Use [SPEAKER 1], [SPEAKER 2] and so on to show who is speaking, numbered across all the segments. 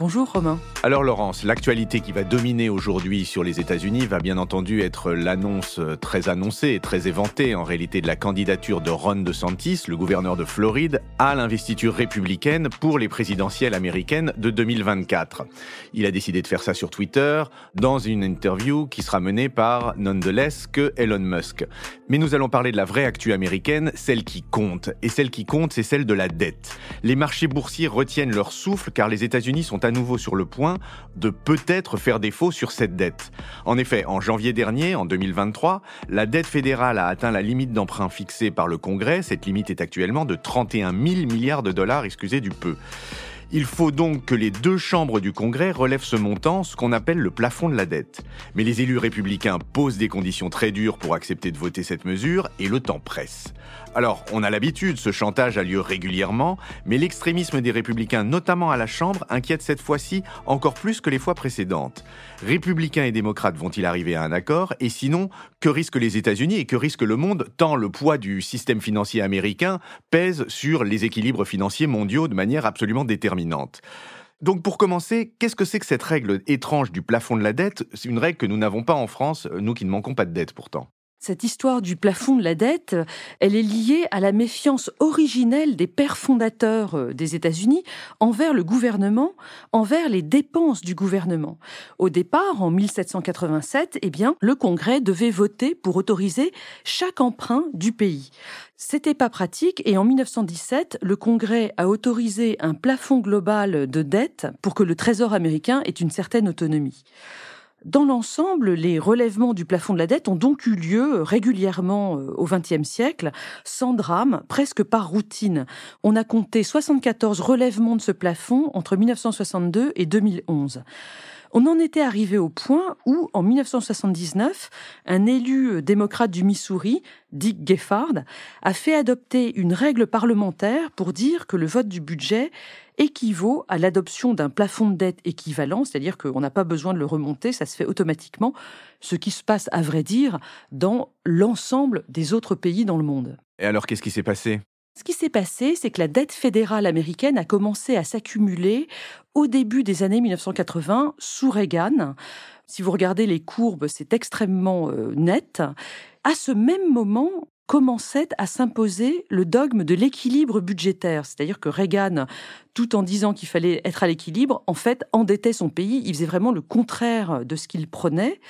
[SPEAKER 1] Bonjour Romain.
[SPEAKER 2] Alors Laurence, l'actualité qui va dominer aujourd'hui sur les États-Unis va bien entendu être l'annonce euh, très annoncée et très éventée en réalité de la candidature de Ron DeSantis, le gouverneur de Floride, à l'investiture républicaine pour les présidentielles américaines de 2024. Il a décidé de faire ça sur Twitter dans une interview qui sera menée par nonetheless que Elon Musk. Mais nous allons parler de la vraie actu américaine, celle qui compte. Et celle qui compte, c'est celle de la dette. Les marchés boursiers retiennent leur souffle car les États-Unis sont à nouveau sur le point de peut-être faire défaut sur cette dette. En effet, en janvier dernier, en 2023, la dette fédérale a atteint la limite d'emprunt fixée par le Congrès. Cette limite est actuellement de 31 000 milliards de dollars, excusez du peu. Il faut donc que les deux chambres du Congrès relèvent ce montant, ce qu'on appelle le plafond de la dette. Mais les élus républicains posent des conditions très dures pour accepter de voter cette mesure et le temps presse. Alors, on a l'habitude, ce chantage a lieu régulièrement, mais l'extrémisme des républicains, notamment à la Chambre, inquiète cette fois-ci encore plus que les fois précédentes. Républicains et démocrates vont-ils arriver à un accord? Et sinon, que risquent les États-Unis et que risque le monde tant le poids du système financier américain pèse sur les équilibres financiers mondiaux de manière absolument donc pour commencer, qu'est-ce que c'est que cette règle étrange du plafond de la dette? C'est une règle que nous n'avons pas en France, nous qui ne manquons pas de dette pourtant.
[SPEAKER 1] Cette histoire du plafond de la dette, elle est liée à la méfiance originelle des pères fondateurs euh, des États-Unis envers le gouvernement, envers les dépenses du gouvernement. Au départ, en 1787, eh bien, le Congrès devait voter pour autoriser chaque emprunt du pays. C'était pas pratique et en 1917, le Congrès a autorisé un plafond global de dette pour que le Trésor américain ait une certaine autonomie. Dans l'ensemble, les relèvements du plafond de la dette ont donc eu lieu régulièrement euh, au XXe siècle, sans drame, presque par routine. On a compté 74 relèvements de ce plafond entre 1962 et 2011. On en était arrivé au point où, en 1979, un élu euh, démocrate du Missouri, Dick Geffard, a fait adopter une règle parlementaire pour dire que le vote du budget équivaut à l'adoption d'un plafond de dette équivalent, c'est-à-dire qu'on n'a pas besoin de le remonter, ça se fait automatiquement, ce qui se passe, à vrai dire, dans l'ensemble des autres pays dans le monde.
[SPEAKER 2] Et alors, qu'est-ce qui s'est passé?
[SPEAKER 1] Ce qui s'est passé, c'est que la dette fédérale américaine a commencé à s'accumuler au début des années 1980 sous Reagan. Si vous regardez les courbes, c'est extrêmement euh, net. À ce même moment, commençait à s'imposer le dogme de l'équilibre budgétaire. C'est-à-dire que Reagan, tout en disant qu'il fallait être à l'équilibre, en fait, endettait son pays. Il faisait vraiment le contraire de ce qu'il prenait.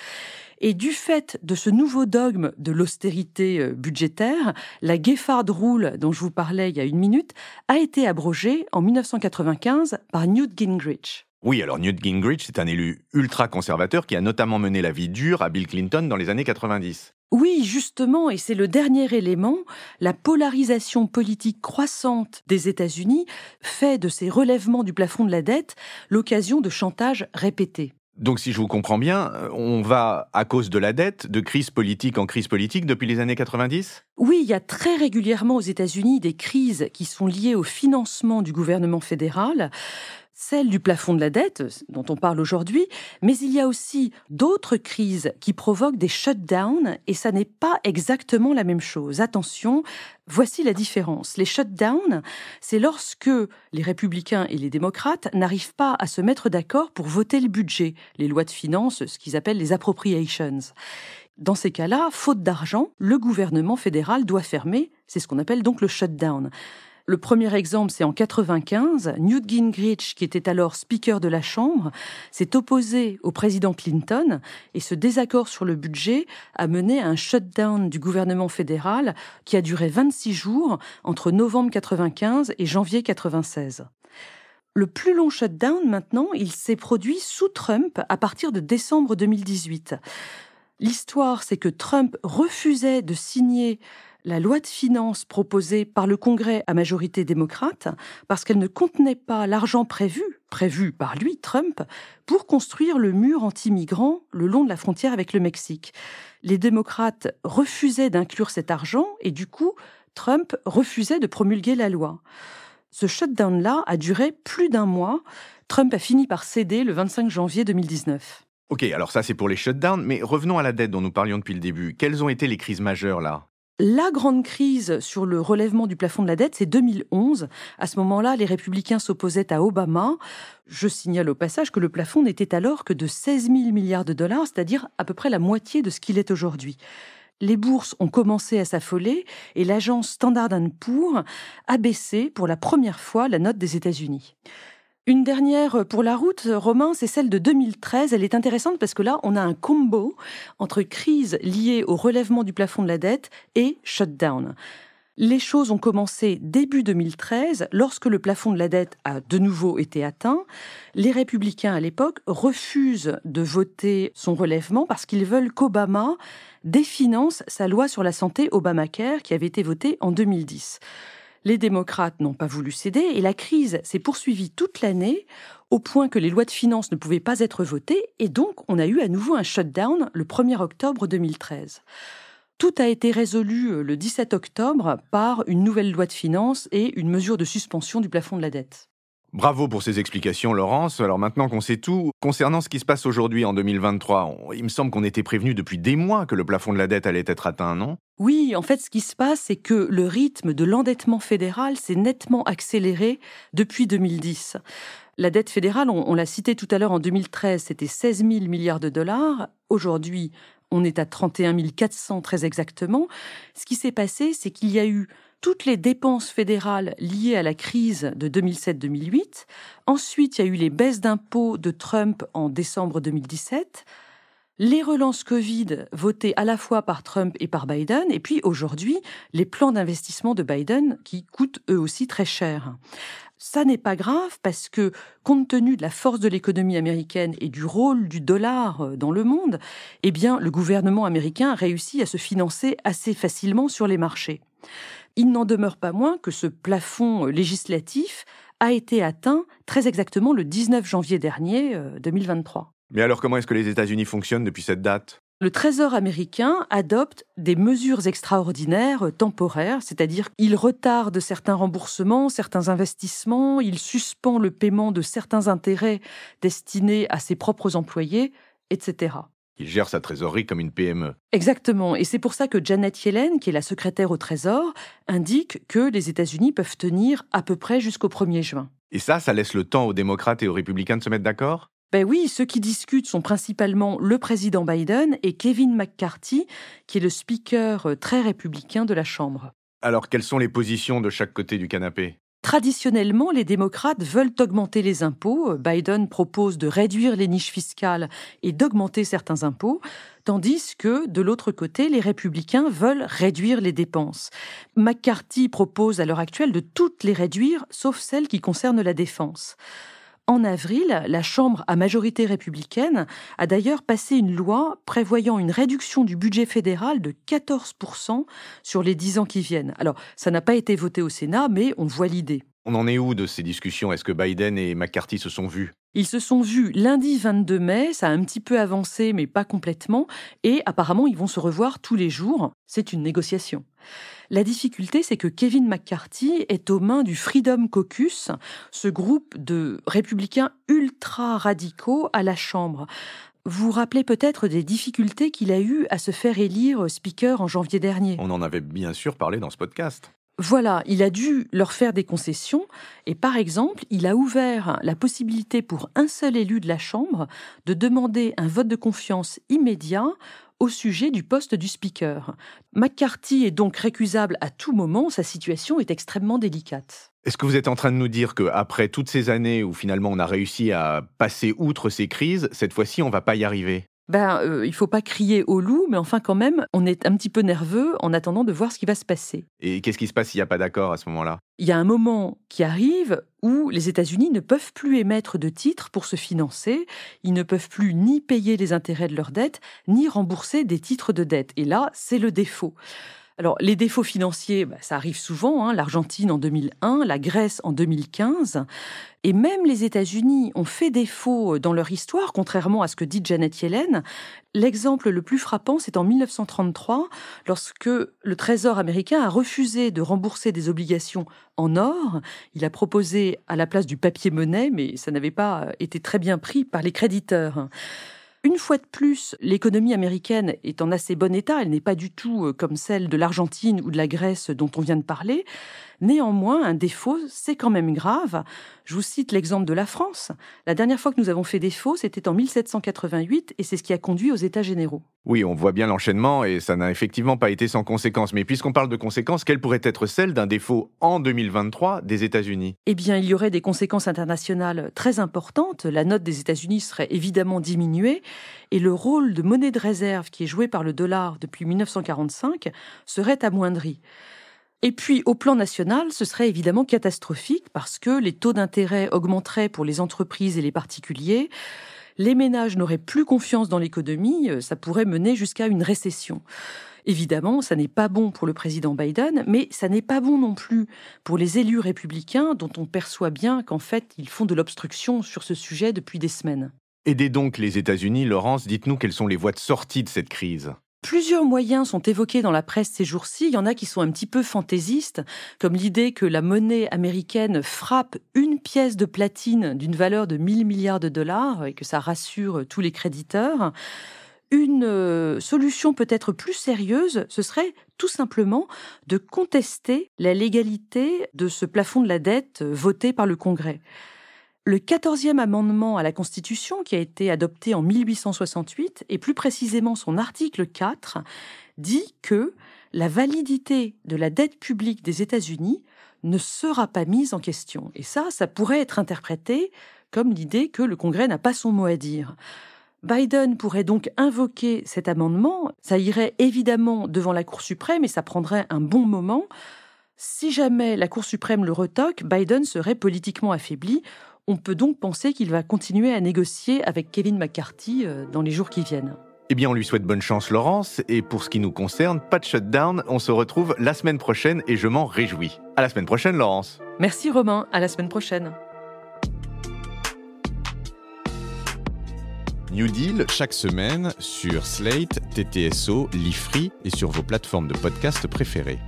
[SPEAKER 1] Et du fait de ce nouveau dogme de l'austérité euh, budgétaire, la Geffard Rule, dont je vous parlais il y a une minute, a été abrogée en 1995 par Newt Gingrich.
[SPEAKER 2] Oui, alors Newt Gingrich, c'est un élu ultra-conservateur qui a notamment mené la vie dure à Bill Clinton dans les années 90.
[SPEAKER 1] Oui, justement, et c'est le dernier élément, la polarisation politique croissante des États-Unis fait de ces relèvements du plafond de la dette l'occasion de chantages répétés.
[SPEAKER 2] Donc si je vous comprends bien, euh, on va, à cause de la dette, de crise politique en crise politique depuis les années 90
[SPEAKER 1] Oui, il y a très régulièrement aux États-Unis des crises qui sont liées au financement du gouvernement fédéral celle du plafond de la dette, dont on parle aujourd'hui, mais il y a aussi d'autres crises qui provoquent des shutdowns, et ça n'est pas exactement la même chose. Attention, voici la différence. Les shutdowns, c'est lorsque les républicains et les démocrates n'arrivent pas à se mettre d'accord pour voter le budget, les lois de finances, ce qu'ils appellent les appropriations. Dans ces cas-là, faute d'argent, le gouvernement fédéral doit fermer, c'est ce qu'on appelle donc le shutdown. Le premier exemple, c'est en 95. Newt Gingrich, qui était alors speaker de la Chambre, s'est opposé au président Clinton et ce désaccord sur le budget a mené à un shutdown du gouvernement fédéral qui a duré 26 jours entre novembre 95 et janvier 96. Le plus long shutdown maintenant, il s'est produit sous Trump à partir de décembre 2018. L'histoire, c'est que Trump refusait de signer la loi de finances proposée par le Congrès à majorité démocrate parce qu'elle ne contenait pas l'argent prévu, prévu par lui, Trump, pour construire le mur anti-migrants le long de la frontière avec le Mexique. Les démocrates refusaient d'inclure cet argent et du coup, Trump refusait de promulguer la loi. Ce shutdown-là a duré plus d'un mois. Trump a fini par céder le 25 janvier 2019.
[SPEAKER 2] Ok, alors ça c'est pour les shutdowns, mais revenons à la dette dont nous parlions depuis le début. Quelles ont été les crises majeures là?
[SPEAKER 1] La grande crise sur le relèvement du plafond de la dette, c'est 2011. À ce moment-là, les républicains s'opposaient à Obama. Je signale au passage que le plafond n'était alors que de 16 000 milliards de dollars, c'est-à-dire à peu près la moitié de ce qu'il est aujourd'hui les bourses ont commencé à s'affoler et l'agence Standard Poor's a baissé pour la première fois la note des États-Unis. Une dernière pour la route, Romain, c'est celle de 2013. Elle est intéressante parce que là, on a un combo entre crise liée au relèvement du plafond de la dette et shutdown. Les choses ont commencé début 2013, lorsque le plafond de la dette a de nouveau été atteint. Les républicains à l'époque refusent de voter son relèvement parce qu'ils veulent qu'Obama définance sa loi sur la santé Obamacare qui avait été votée en 2010. Les démocrates n'ont pas voulu céder et la crise s'est poursuivie toute l'année au point que les lois de finances ne pouvaient pas être votées et donc on a eu à nouveau un shutdown le 1er octobre 2013. Tout a été résolu euh, le 17 octobre par une nouvelle loi de finances et une mesure de suspension du plafond de la dette.
[SPEAKER 2] Bravo pour ces explications, Laurence. Alors maintenant qu'on sait tout, concernant ce qui se passe aujourd'hui en 2023, il me semble qu'on était prévenu depuis des mois que le plafond de la dette allait être atteint, non?
[SPEAKER 1] Oui, en fait, ce qui se passe, c'est que le rythme de l'endettement fédéral s'est nettement accéléré depuis 2010. La dette fédérale, on, l'a cité tout à l'heure en 2013, c'était 16 000 milliards de dollars. Aujourd'hui, on est à 31 400 très exactement. Ce qui s'est passé, c'est qu'il y a eu toutes les dépenses fédérales liées à la crise de 2007-2008. Ensuite, il y a eu les baisses d'impôts de Trump en décembre 2017 les relances Covid votées à la fois par Trump et par Biden, et puis aujourd'hui, les plans d'investissement de Biden qui coûtent eux aussi très cher. Ça n'est pas grave parce que, compte tenu de la force de l'économie américaine et du rôle du dollar euh, dans le monde, eh bien, le gouvernement américain a réussi à se financer assez facilement sur les marchés. Il n'en demeure pas moins que ce plafond euh, législatif a été atteint très exactement le 19 janvier dernier, 2023. Euh,
[SPEAKER 2] Mais alors comment est-ce que les États-Unis fonctionnent depuis cette date?
[SPEAKER 1] Le Trésor américain adopte des mesures extraordinaires temporaires, c'est-à-dire qu'il retarde certains remboursements, certains investissements, il suspend le paiement de certains intérêts destinés à ses propres employés, etc.
[SPEAKER 2] Il gère sa trésorerie comme une PME.
[SPEAKER 1] Exactement, et c'est pour ça que Janet Yellen, qui est la secrétaire au Trésor, indique que les États-Unis peuvent tenir à peu près jusqu'au 1er juin.
[SPEAKER 2] Et ça, ça laisse le temps aux démocrates et aux républicains de se mettre d'accord?
[SPEAKER 1] Ben oui, ceux qui discutent sont principalement le président Biden et Kevin McCarthy, qui est le speaker euh, très républicain de la Chambre.
[SPEAKER 2] Alors, quelles sont les positions de chaque côté du canapé?
[SPEAKER 1] Traditionnellement, les démocrates veulent augmenter les impôts. Biden propose de réduire les niches fiscales et d'augmenter certains impôts, tandis que, de l'autre côté, les républicains veulent réduire les dépenses. McCarthy propose à l'heure actuelle de toutes les réduire, sauf celles qui concernent la défense. En avril, la Chambre à majorité républicaine a d'ailleurs passé une loi prévoyant une réduction du budget fédéral de 14% sur les dix ans qui viennent. Alors, ça n'a pas été voté au Sénat, mais on voit l'idée.
[SPEAKER 2] On en est où de ces discussions? Est-ce que Biden et McCarthy se sont vus?
[SPEAKER 1] Ils se sont vus lundi 22 mai, ça a un petit peu avancé, mais pas complètement, et apparemment ils vont se revoir tous les jours. C'est une négociation. La difficulté, c'est que Kevin McCarthy est aux mains du Freedom Caucus, ce groupe de républicains ultra radicaux à la Chambre. Vous vous rappelez peut-être des difficultés qu'il a eues à se faire élire speaker en janvier dernier.
[SPEAKER 2] On en avait bien sûr parlé dans ce podcast.
[SPEAKER 1] Voilà, il a dû leur faire des concessions et par exemple, il a ouvert la possibilité pour un seul élu de la Chambre de demander un vote de confiance immédiat au sujet du poste du speaker. McCarthy est donc récusable à tout moment, sa situation est extrêmement délicate.
[SPEAKER 2] Est-ce que vous êtes en train de nous dire qu'après toutes ces années où finalement on a réussi à passer outre ces crises, cette fois-ci on va pas y arriver?
[SPEAKER 1] Ben, euh, il faut pas crier au loup, mais enfin quand même, on est un petit peu nerveux en attendant de voir ce qui va se passer.
[SPEAKER 2] Et qu'est-ce qui se passe s'il n'y a pas d'accord à ce moment-là?
[SPEAKER 1] Il y a un moment qui arrive où les États-Unis ne peuvent plus émettre de titres pour se financer, ils ne peuvent plus ni payer les intérêts de leurs dettes, ni rembourser des titres de dette. Et là, c'est le défaut. Alors, les défauts financiers, bah, ça arrive souvent. Hein. L'Argentine en 2001, la Grèce en 2015. Et même les États-Unis ont fait défaut dans leur histoire, contrairement à ce que dit Janet Yellen. L'exemple le plus frappant, c'est en 1933, lorsque le Trésor américain a refusé de rembourser des obligations en or. Il a proposé à la place du papier-monnaie, mais ça n'avait pas été très bien pris par les créditeurs. Une fois de plus, l'économie américaine est en assez bon état, elle n'est pas du tout euh, comme celle de l'Argentine ou de la Grèce dont on vient de parler. Néanmoins, un défaut, c'est quand même grave. Je vous cite l'exemple de la France. La dernière fois que nous avons fait défaut, c'était en 1788 et c'est ce qui a conduit aux États généraux.
[SPEAKER 2] Oui, on voit bien l'enchaînement et ça n'a effectivement pas été sans conséquences. Mais puisqu'on parle de conséquences, quelles pourraient être celles d'un défaut en 2023 des États-Unis?
[SPEAKER 1] Eh bien, il y aurait des conséquences internationales très importantes. La note des États-Unis serait évidemment diminuée et le rôle de monnaie de réserve qui est joué par le dollar depuis 1945 serait amoindri. Et puis, au plan national, ce serait évidemment catastrophique parce que les taux d'intérêt augmenteraient pour les entreprises et les particuliers. Les ménages n'auraient plus confiance dans l'économie, euh, ça pourrait mener jusqu'à une récession. Évidemment, ça n'est pas bon pour le président Biden, mais ça n'est pas bon non plus pour les élus républicains dont on perçoit bien qu'en fait, ils font de l'obstruction sur ce sujet depuis des semaines.
[SPEAKER 2] Aidez donc les États-Unis, Laurence, dites-nous quelles sont les voies de sortie de cette crise.
[SPEAKER 1] Plusieurs moyens sont évoqués dans la presse ces jours-ci. Il y en a qui sont un petit peu fantaisistes, comme l'idée que la monnaie américaine frappe une pièce de platine d'une valeur de 1000 milliards de dollars et que ça rassure tous les créditeurs. Une euh, solution peut-être plus sérieuse, ce serait tout simplement de contester la légalité de ce plafond de la dette voté par le Congrès. Le 14e amendement à la Constitution, qui a été adopté en 1868, et plus précisément son article 4, dit que la validité de la dette publique des États-Unis ne sera pas mise en question. Et ça, ça pourrait être interprété comme l'idée que le Congrès n'a pas son mot à dire. Biden pourrait donc invoquer cet amendement, ça irait évidemment devant la Cour suprême et ça prendrait un bon moment. Si jamais la Cour suprême le retoque, Biden serait politiquement affaibli. On peut donc penser qu'il va continuer à négocier avec Kevin McCarthy euh, dans les jours qui viennent.
[SPEAKER 2] Eh bien, on lui souhaite bonne chance, Laurence. Et pour ce qui nous concerne, pas de shutdown. On se retrouve la semaine prochaine et je m'en réjouis. À la semaine prochaine, Laurence.
[SPEAKER 1] Merci, Romain. À la semaine prochaine.
[SPEAKER 3] New Deal chaque semaine sur Slate, TTSO, Lifree et sur vos plateformes de podcast préférées.